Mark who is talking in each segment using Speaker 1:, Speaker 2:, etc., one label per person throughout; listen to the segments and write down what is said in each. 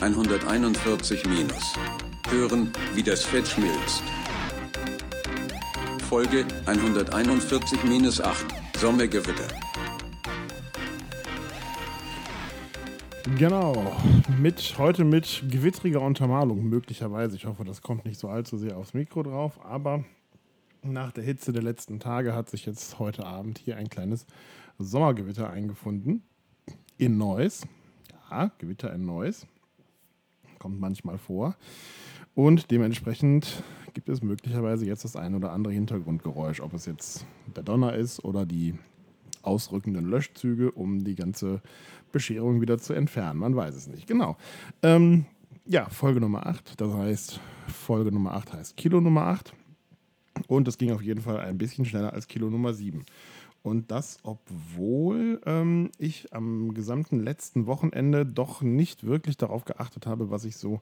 Speaker 1: 141 minus. Hören, wie das Fett schmilzt. Folge 141 minus 8. Sommergewitter.
Speaker 2: Genau, mit, heute mit gewittriger Untermalung möglicherweise. Ich hoffe, das kommt nicht so allzu sehr aufs Mikro drauf, aber nach der Hitze der letzten Tage hat sich jetzt heute Abend hier ein kleines Sommergewitter eingefunden. In Neuss. Ja, Gewitter in Neuss. Kommt manchmal vor. Und dementsprechend gibt es möglicherweise jetzt das ein oder andere Hintergrundgeräusch, ob es jetzt der Donner ist oder die ausrückenden Löschzüge, um die ganze Bescherung wieder zu entfernen. Man weiß es nicht. Genau. Ähm, ja, Folge Nummer 8. Das heißt, Folge Nummer 8 heißt Kilo Nummer 8. Und es ging auf jeden Fall ein bisschen schneller als Kilo Nummer 7. Und das, obwohl ähm, ich am gesamten letzten Wochenende doch nicht wirklich darauf geachtet habe, was ich so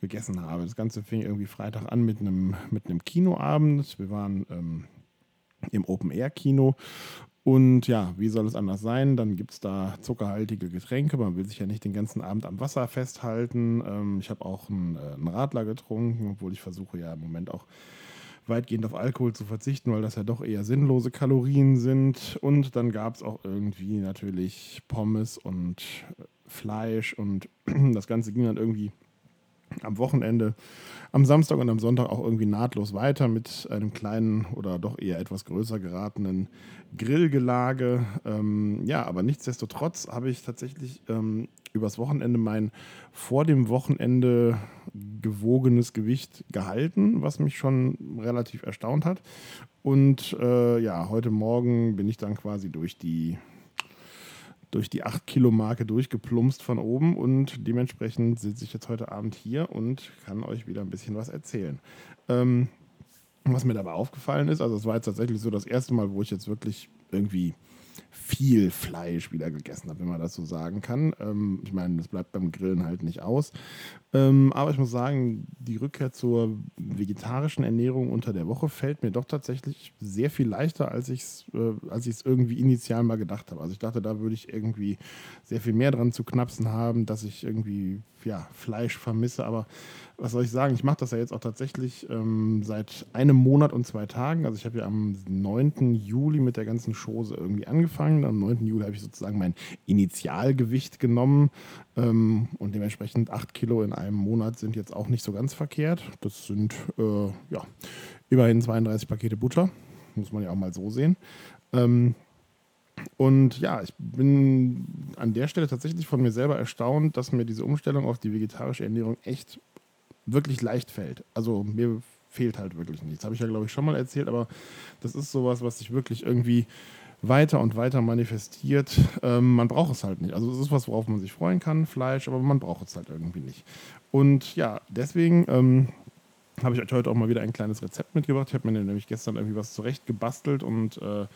Speaker 2: gegessen habe. Das Ganze fing irgendwie Freitag an mit einem mit Kinoabend. Wir waren ähm, im Open-Air-Kino. Und ja, wie soll es anders sein? Dann gibt es da zuckerhaltige Getränke. Man will sich ja nicht den ganzen Abend am Wasser festhalten. Ähm, ich habe auch einen, äh, einen Radler getrunken, obwohl ich versuche ja im Moment auch weitgehend auf Alkohol zu verzichten, weil das ja doch eher sinnlose Kalorien sind. Und dann gab es auch irgendwie natürlich Pommes und Fleisch und das Ganze ging dann irgendwie am Wochenende, am Samstag und am Sonntag auch irgendwie nahtlos weiter mit einem kleinen oder doch eher etwas größer geratenen Grillgelage. Ähm, ja, aber nichtsdestotrotz habe ich tatsächlich ähm, übers Wochenende mein vor dem Wochenende gewogenes Gewicht gehalten, was mich schon relativ erstaunt hat. Und äh, ja, heute Morgen bin ich dann quasi durch die durch die 8-Kilo-Marke durchgeplumpst von oben und dementsprechend sitze ich jetzt heute Abend hier und kann euch wieder ein bisschen was erzählen. Ähm, was mir dabei aufgefallen ist, also es war jetzt tatsächlich so das erste Mal, wo ich jetzt wirklich irgendwie viel Fleisch wieder gegessen habe, wenn man das so sagen kann. Ähm, ich meine, das bleibt beim Grillen halt nicht aus. Ähm, aber ich muss sagen, die Rückkehr zur vegetarischen Ernährung unter der Woche fällt mir doch tatsächlich sehr viel leichter, als ich es äh, irgendwie initial mal gedacht habe. Also ich dachte, da würde ich irgendwie sehr viel mehr dran zu knapsen haben, dass ich irgendwie ja, Fleisch vermisse. Aber was soll ich sagen? Ich mache das ja jetzt auch tatsächlich ähm, seit einem Monat und zwei Tagen. Also ich habe ja am 9. Juli mit der ganzen Chose irgendwie angefangen. Am 9. Juli habe ich sozusagen mein Initialgewicht genommen. Ähm, und dementsprechend 8 Kilo in einem Monat sind jetzt auch nicht so ganz verkehrt. Das sind äh, ja, immerhin 32 Pakete Butter. Muss man ja auch mal so sehen. Ähm, und ja, ich bin an der Stelle tatsächlich von mir selber erstaunt, dass mir diese Umstellung auf die vegetarische Ernährung echt wirklich leicht fällt. Also mir fehlt halt wirklich nichts. Habe ich ja, glaube ich, schon mal erzählt, aber das ist sowas, was sich wirklich irgendwie weiter und weiter manifestiert. Ähm, man braucht es halt nicht. Also es ist was, worauf man sich freuen kann, Fleisch, aber man braucht es halt irgendwie nicht. Und ja, deswegen ähm, habe ich euch heute auch mal wieder ein kleines Rezept mitgebracht. Ich habe mir nämlich gestern irgendwie was zurecht gebastelt und äh,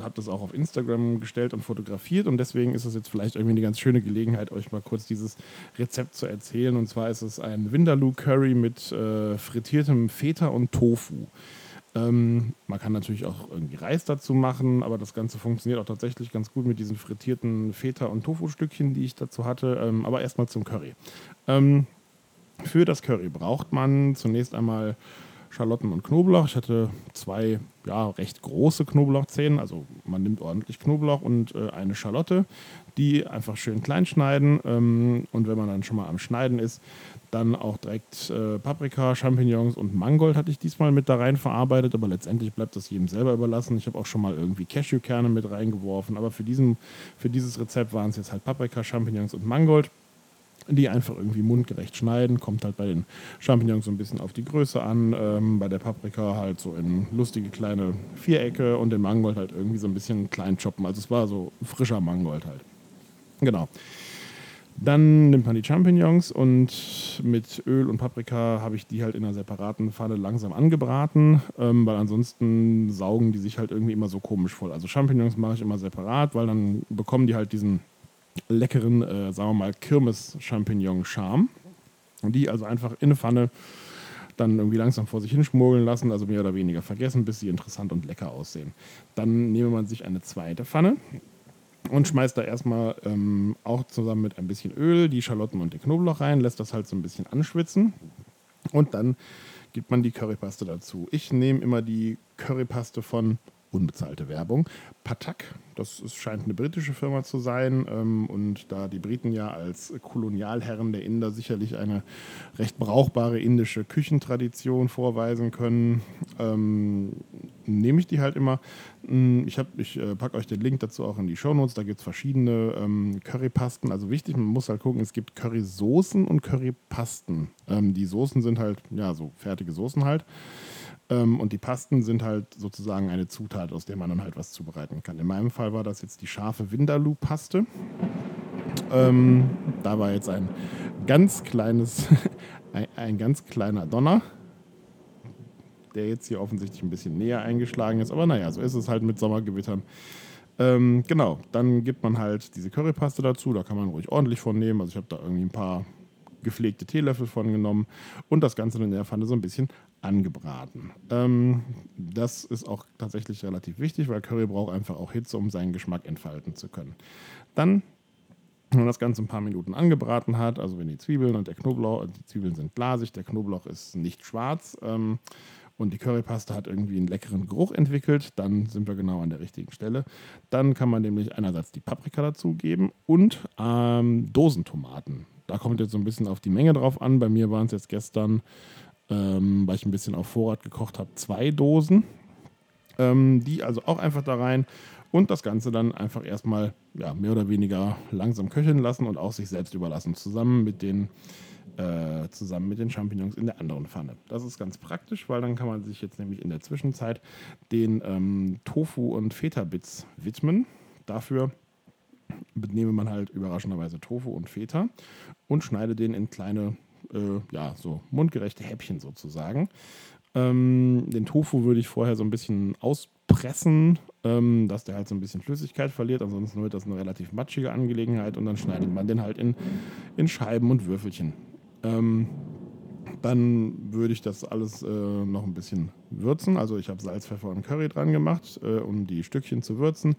Speaker 2: habe das auch auf Instagram gestellt und fotografiert und deswegen ist es jetzt vielleicht irgendwie eine ganz schöne Gelegenheit, euch mal kurz dieses Rezept zu erzählen. Und zwar ist es ein Vindaloo Curry mit äh, frittiertem Feta und Tofu. Ähm, man kann natürlich auch irgendwie Reis dazu machen, aber das Ganze funktioniert auch tatsächlich ganz gut mit diesen frittierten Feta- und Tofu-Stückchen, die ich dazu hatte. Ähm, aber erstmal zum Curry. Ähm, für das Curry braucht man zunächst einmal Schalotten und Knoblauch. Ich hatte zwei ja, recht große Knoblauchzehen, also man nimmt ordentlich Knoblauch und äh, eine Schalotte, die einfach schön klein schneiden. Ähm, und wenn man dann schon mal am Schneiden ist, dann auch direkt äh, Paprika, Champignons und Mangold hatte ich diesmal mit da rein verarbeitet, aber letztendlich bleibt das jedem selber überlassen. Ich habe auch schon mal irgendwie Cashewkerne mit reingeworfen, aber für, diesen, für dieses Rezept waren es jetzt halt Paprika, Champignons und Mangold die einfach irgendwie mundgerecht schneiden. Kommt halt bei den Champignons so ein bisschen auf die Größe an. Ähm, bei der Paprika halt so in lustige kleine Vierecke und den Mangold halt irgendwie so ein bisschen klein choppen. Also es war so frischer Mangold halt. Genau. Dann nimmt man die Champignons und mit Öl und Paprika habe ich die halt in einer separaten Pfanne langsam angebraten, ähm, weil ansonsten saugen die sich halt irgendwie immer so komisch voll. Also Champignons mache ich immer separat, weil dann bekommen die halt diesen leckeren, äh, sagen wir mal, Kirmes-Champignon-Charme. Und die also einfach in eine Pfanne dann irgendwie langsam vor sich hinschmuggeln lassen, also mehr oder weniger vergessen, bis sie interessant und lecker aussehen. Dann nehme man sich eine zweite Pfanne, und schmeißt da erstmal ähm, auch zusammen mit ein bisschen Öl die Schalotten und den Knoblauch rein, lässt das halt so ein bisschen anschwitzen und dann gibt man die Currypaste dazu. Ich nehme immer die Currypaste von unbezahlte Werbung. Patak, das scheint eine britische Firma zu sein. Ähm, und da die Briten ja als Kolonialherren der Inder sicherlich eine recht brauchbare indische Küchentradition vorweisen können, ähm, nehme ich die halt immer. Mm, ich, ich äh, packe euch den Link dazu auch in die Shownotes. Da gibt es verschiedene ähm, Currypasten. Also wichtig, man muss halt gucken, es gibt Currysoßen und Currypasten. Ähm, die Soßen sind halt, ja, so fertige Soßen halt. Ähm, und die Pasten sind halt sozusagen eine Zutat, aus der man dann halt was zubereiten kann. In meinem Fall war das jetzt die scharfe Vindaloo-Paste. Ähm, da war jetzt ein ganz kleines, ein, ein, ganz kleiner Donner, der jetzt hier offensichtlich ein bisschen näher eingeschlagen ist. Aber naja, so ist es halt mit Sommergewittern. Ähm, genau, dann gibt man halt diese Currypaste dazu. Da kann man ruhig ordentlich von nehmen. Also ich habe da irgendwie ein paar gepflegte Teelöffel von genommen und das Ganze in der Pfanne so ein bisschen angebraten. Ähm, das ist auch tatsächlich relativ wichtig, weil Curry braucht einfach auch Hitze, um seinen Geschmack entfalten zu können. Dann, wenn man das Ganze ein paar Minuten angebraten hat, also wenn die Zwiebeln und der Knoblauch, die Zwiebeln sind glasig, der Knoblauch ist nicht schwarz ähm, und die Currypaste hat irgendwie einen leckeren Geruch entwickelt, dann sind wir genau an der richtigen Stelle. Dann kann man nämlich einerseits die Paprika dazugeben und ähm, Dosentomaten. Da kommt jetzt so ein bisschen auf die Menge drauf an. Bei mir waren es jetzt gestern ähm, weil ich ein bisschen auf Vorrat gekocht habe, zwei Dosen. Ähm, die also auch einfach da rein und das Ganze dann einfach erstmal ja, mehr oder weniger langsam köcheln lassen und auch sich selbst überlassen, zusammen mit den äh, zusammen mit den Champignons in der anderen Pfanne. Das ist ganz praktisch, weil dann kann man sich jetzt nämlich in der Zwischenzeit den ähm, Tofu und Feta-Bits widmen. Dafür nehme man halt überraschenderweise Tofu und Feta und schneide den in kleine äh, ja, so mundgerechte Häppchen sozusagen. Ähm, den Tofu würde ich vorher so ein bisschen auspressen, ähm, dass der halt so ein bisschen Flüssigkeit verliert. Ansonsten wird das eine relativ matschige Angelegenheit und dann schneidet man den halt in, in Scheiben und Würfelchen. Ähm, dann würde ich das alles äh, noch ein bisschen würzen. Also ich habe Salz, Pfeffer und Curry dran gemacht, äh, um die Stückchen zu würzen.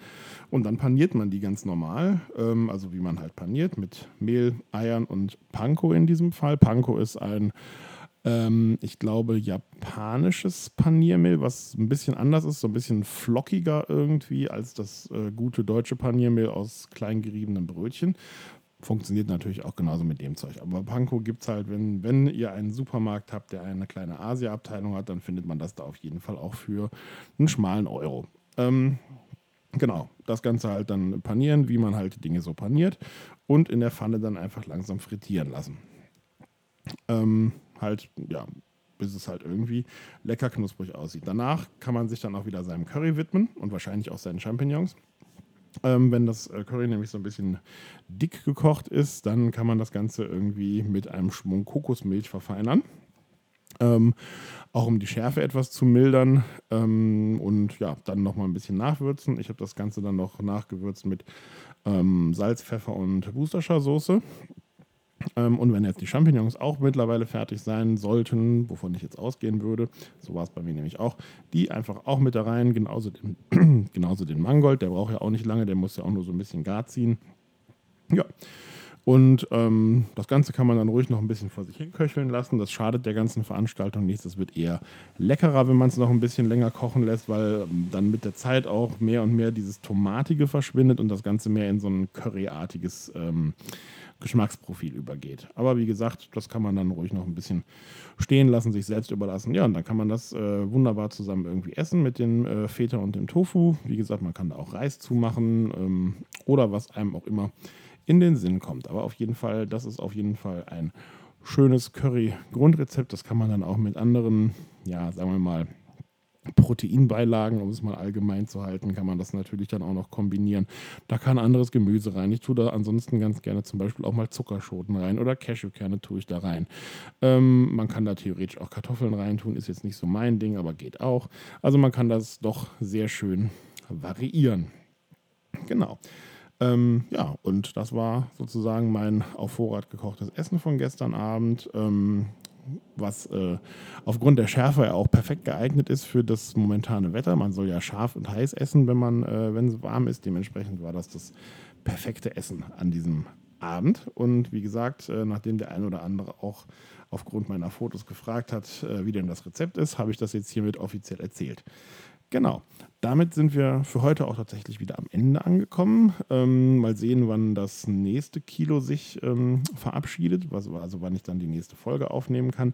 Speaker 2: Und dann paniert man die ganz normal, ähm, also wie man halt paniert, mit Mehl, Eiern und Panko in diesem Fall. Panko ist ein, ähm, ich glaube, japanisches Paniermehl, was ein bisschen anders ist, so ein bisschen flockiger irgendwie als das äh, gute deutsche Paniermehl aus klein geriebenen Brötchen funktioniert natürlich auch genauso mit dem Zeug. Aber Panko gibt es halt, wenn, wenn ihr einen Supermarkt habt, der eine kleine Asia-Abteilung hat, dann findet man das da auf jeden Fall auch für einen schmalen Euro. Ähm, genau, das Ganze halt dann panieren, wie man halt Dinge so paniert und in der Pfanne dann einfach langsam frittieren lassen. Ähm, halt, ja, bis es halt irgendwie lecker knusprig aussieht. Danach kann man sich dann auch wieder seinem Curry widmen und wahrscheinlich auch seinen Champignons. Ähm, wenn das äh, Curry nämlich so ein bisschen dick gekocht ist, dann kann man das Ganze irgendwie mit einem Schwung Kokosmilch verfeinern. Ähm, auch um die Schärfe etwas zu mildern ähm, und ja, dann nochmal ein bisschen nachwürzen. Ich habe das Ganze dann noch nachgewürzt mit ähm, Salz, Pfeffer und Worcestershire Soße. Ähm, und wenn jetzt die Champignons auch mittlerweile fertig sein sollten, wovon ich jetzt ausgehen würde, so war es bei mir nämlich auch, die einfach auch mit da rein, genauso den, genauso den Mangold, der braucht ja auch nicht lange, der muss ja auch nur so ein bisschen gar ziehen. Ja. Und ähm, das Ganze kann man dann ruhig noch ein bisschen vor sich hin köcheln lassen. Das schadet der ganzen Veranstaltung nichts. Es wird eher leckerer, wenn man es noch ein bisschen länger kochen lässt, weil ähm, dann mit der Zeit auch mehr und mehr dieses Tomatige verschwindet und das Ganze mehr in so ein Curryartiges ähm, Geschmacksprofil übergeht. Aber wie gesagt, das kann man dann ruhig noch ein bisschen stehen lassen, sich selbst überlassen. Ja, und dann kann man das äh, wunderbar zusammen irgendwie essen mit dem äh, Feta und dem Tofu. Wie gesagt, man kann da auch Reis zumachen ähm, oder was einem auch immer in den Sinn kommt. Aber auf jeden Fall, das ist auf jeden Fall ein schönes Curry-Grundrezept. Das kann man dann auch mit anderen, ja, sagen wir mal, Proteinbeilagen, um es mal allgemein zu halten, kann man das natürlich dann auch noch kombinieren. Da kann anderes Gemüse rein. Ich tue da ansonsten ganz gerne zum Beispiel auch mal Zuckerschoten rein oder Cashewkerne tue ich da rein. Ähm, man kann da theoretisch auch Kartoffeln reintun, ist jetzt nicht so mein Ding, aber geht auch. Also man kann das doch sehr schön variieren. Genau. Ähm, ja, und das war sozusagen mein auf Vorrat gekochtes Essen von gestern Abend. Ähm, was äh, aufgrund der Schärfe ja auch perfekt geeignet ist für das momentane Wetter. Man soll ja scharf und heiß essen, wenn man, äh, wenn es warm ist. Dementsprechend war das das perfekte Essen an diesem Abend. Und wie gesagt, äh, nachdem der ein oder andere auch aufgrund meiner Fotos gefragt hat, äh, wie denn das Rezept ist, habe ich das jetzt hiermit offiziell erzählt. Genau. Damit sind wir für heute auch tatsächlich wieder am Ende angekommen. Ähm, mal sehen, wann das nächste Kilo sich ähm, verabschiedet, also wann ich dann die nächste Folge aufnehmen kann.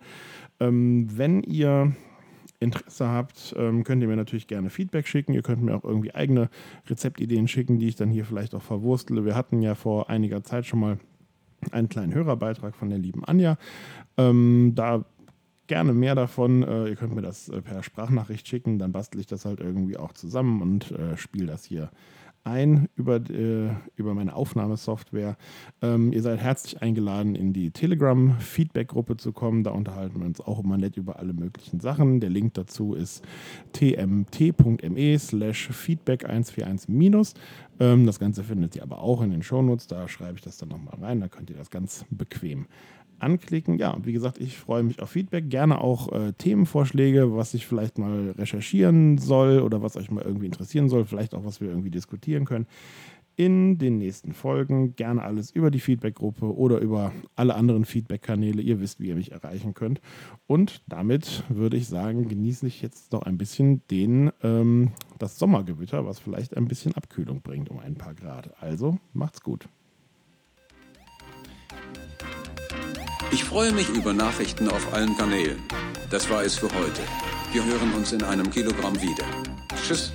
Speaker 2: Ähm, wenn ihr Interesse habt, ähm, könnt ihr mir natürlich gerne Feedback schicken. Ihr könnt mir auch irgendwie eigene Rezeptideen schicken, die ich dann hier vielleicht auch verwurstele. Wir hatten ja vor einiger Zeit schon mal einen kleinen Hörerbeitrag von der lieben Anja. Ähm, da gerne mehr davon. Äh, ihr könnt mir das äh, per Sprachnachricht schicken, dann bastel ich das halt irgendwie auch zusammen und äh, spiele das hier ein über, äh, über meine Aufnahmesoftware. Ähm, ihr seid herzlich eingeladen, in die Telegram-Feedback-Gruppe zu kommen. Da unterhalten wir uns auch immer nett über alle möglichen Sachen. Der Link dazu ist tmt.me slash feedback 141 ähm, Das Ganze findet ihr aber auch in den Shownotes. Da schreibe ich das dann nochmal rein. Da könnt ihr das ganz bequem anklicken. Ja, wie gesagt, ich freue mich auf Feedback. Gerne auch äh, Themenvorschläge, was ich vielleicht mal recherchieren soll oder was euch mal irgendwie interessieren soll. Vielleicht auch, was wir irgendwie diskutieren können. In den nächsten Folgen gerne alles über die Feedback-Gruppe oder über alle anderen Feedback-Kanäle. Ihr wisst, wie ihr mich erreichen könnt. Und damit würde ich sagen, genieße ich jetzt noch ein bisschen den, ähm, das Sommergewitter, was vielleicht ein bisschen Abkühlung bringt um ein paar Grad. Also macht's gut.
Speaker 1: Ich freue mich über Nachrichten auf allen Kanälen. Das war es für heute. Wir hören uns in einem Kilogramm wieder. Tschüss.